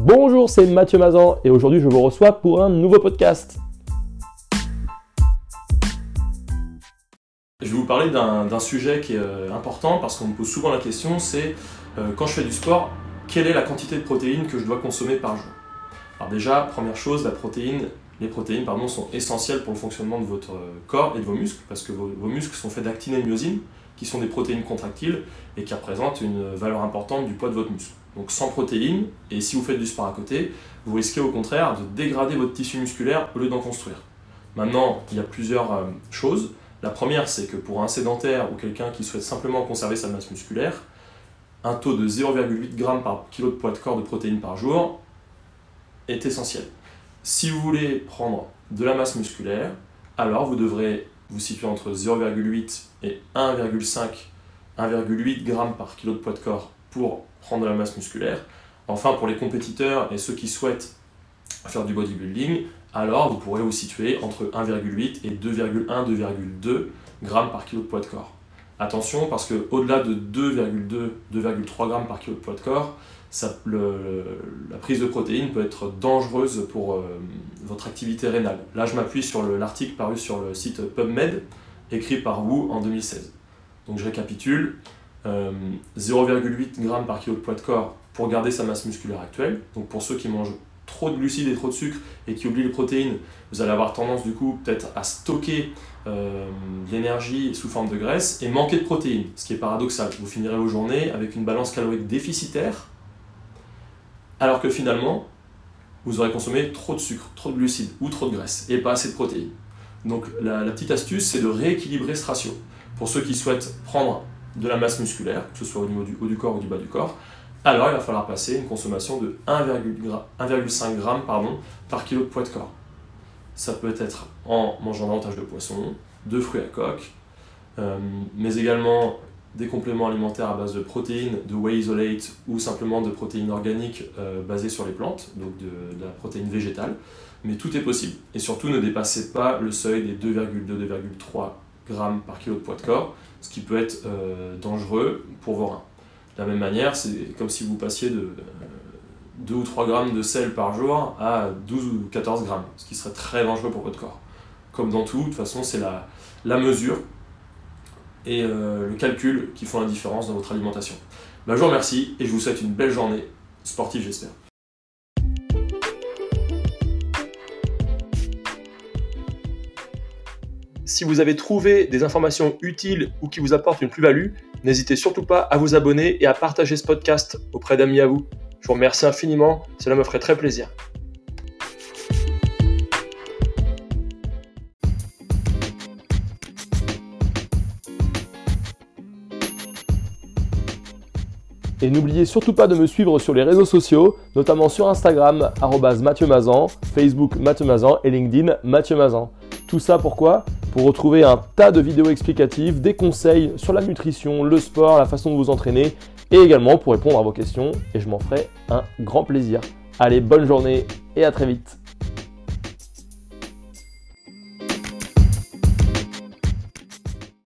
Bonjour, c'est Mathieu Mazan et aujourd'hui je vous reçois pour un nouveau podcast. Je vais vous parler d'un sujet qui est euh, important parce qu'on me pose souvent la question, c'est euh, quand je fais du sport, quelle est la quantité de protéines que je dois consommer par jour? Alors déjà, première chose, les protéines sont essentielles pour le fonctionnement de votre euh, corps et de vos muscles parce que vos, muscles sont faits d'actine et myosine qui sont des protéines contractiles et qui représentent une valeur importante du poids de votre muscle. Donc sans protéines, et si vous faites du sport à côté, vous risquez au contraire de dégrader votre tissu musculaire au lieu d'en construire. Maintenant, il y a plusieurs euh, choses. La première, c'est que pour un sédentaire ou quelqu'un qui souhaite simplement conserver sa masse musculaire, un taux de 0,8 g par kilo de poids de corps de protéines par jour est essentiel. Si vous voulez prendre de la masse musculaire, alors vous devrez vous situer entre 0,8 et 1,5 1,8 g par kilo de poids de corps pour prendre de la masse musculaire. Enfin, pour les compétiteurs et ceux qui souhaitent faire du bodybuilding, alors vous pourrez vous situer entre 1,8 et 2,1, 2,2 g par kilo de poids de corps. Attention parce que au-delà de 2,2, 2,3 g par kilo de poids de corps, la prise de protéines peut être dangereuse pour euh, votre activité rénale. Là, je m'appuie sur l'article paru sur le site PubMed, écrit par Wu en 2016. Donc je récapitule, 0,8 euh, g par kilo de poids de corps pour garder sa masse musculaire actuelle. Donc pour ceux qui mangent trop de glucides et trop de sucre et qui oublient les protéines, vous allez avoir tendance du coup peut-être à stocker euh, l'énergie sous forme de graisse et manquer de protéines, ce qui est paradoxal. Vous finirez vos journées avec une balance calorique déficitaire, alors que finalement, vous aurez consommé trop de sucre, trop de glucides ou trop de graisse et pas assez de protéines. Donc la, la petite astuce, c'est de rééquilibrer ce ratio. Pour ceux qui souhaitent prendre de la masse musculaire, que ce soit au niveau du haut du corps ou du bas du corps, alors il va falloir passer une consommation de 1,5 g par kilo de poids de corps. Ça peut être en mangeant davantage de poisson, de fruits à coque, euh, mais également des compléments alimentaires à base de protéines, de whey isolate ou simplement de protéines organiques euh, basées sur les plantes, donc de, de, la protéine végétale. Mais tout est possible. Et surtout, ne dépassez pas le seuil des 2,2-2,3 grammes par kilo de poids de corps, ce qui peut être euh, dangereux pour vos reins. De la même manière, c'est comme si vous passiez de 2 euh, ou 3 grammes de sel par jour à 12 ou 14 grammes, ce qui serait très dangereux pour votre corps. Comme dans tout, de toute façon, c'est la, la mesure et euh, le calcul qui font la différence dans votre alimentation. Ben, je vous remercie et je vous souhaite une belle journée sportive, j'espère. Si vous avez trouvé des informations utiles ou qui vous apportent une plus-value, n'hésitez surtout pas à vous abonner et à partager ce podcast auprès d'amis à vous. Je vous remercie infiniment, cela me ferait très plaisir. Et n'oubliez surtout pas de me suivre sur les réseaux sociaux, notamment sur Instagram, Mathieu Mazan, Facebook Mathieu Mazan et LinkedIn Mathieu Mazan. Tout ça pourquoi? Pour retrouver un tas de vidéos explicatives, des conseils sur la nutrition, le sport, la façon de vous entraîner et également pour répondre à vos questions et je m'en ferai un grand plaisir. Allez, bonne journée et à très vite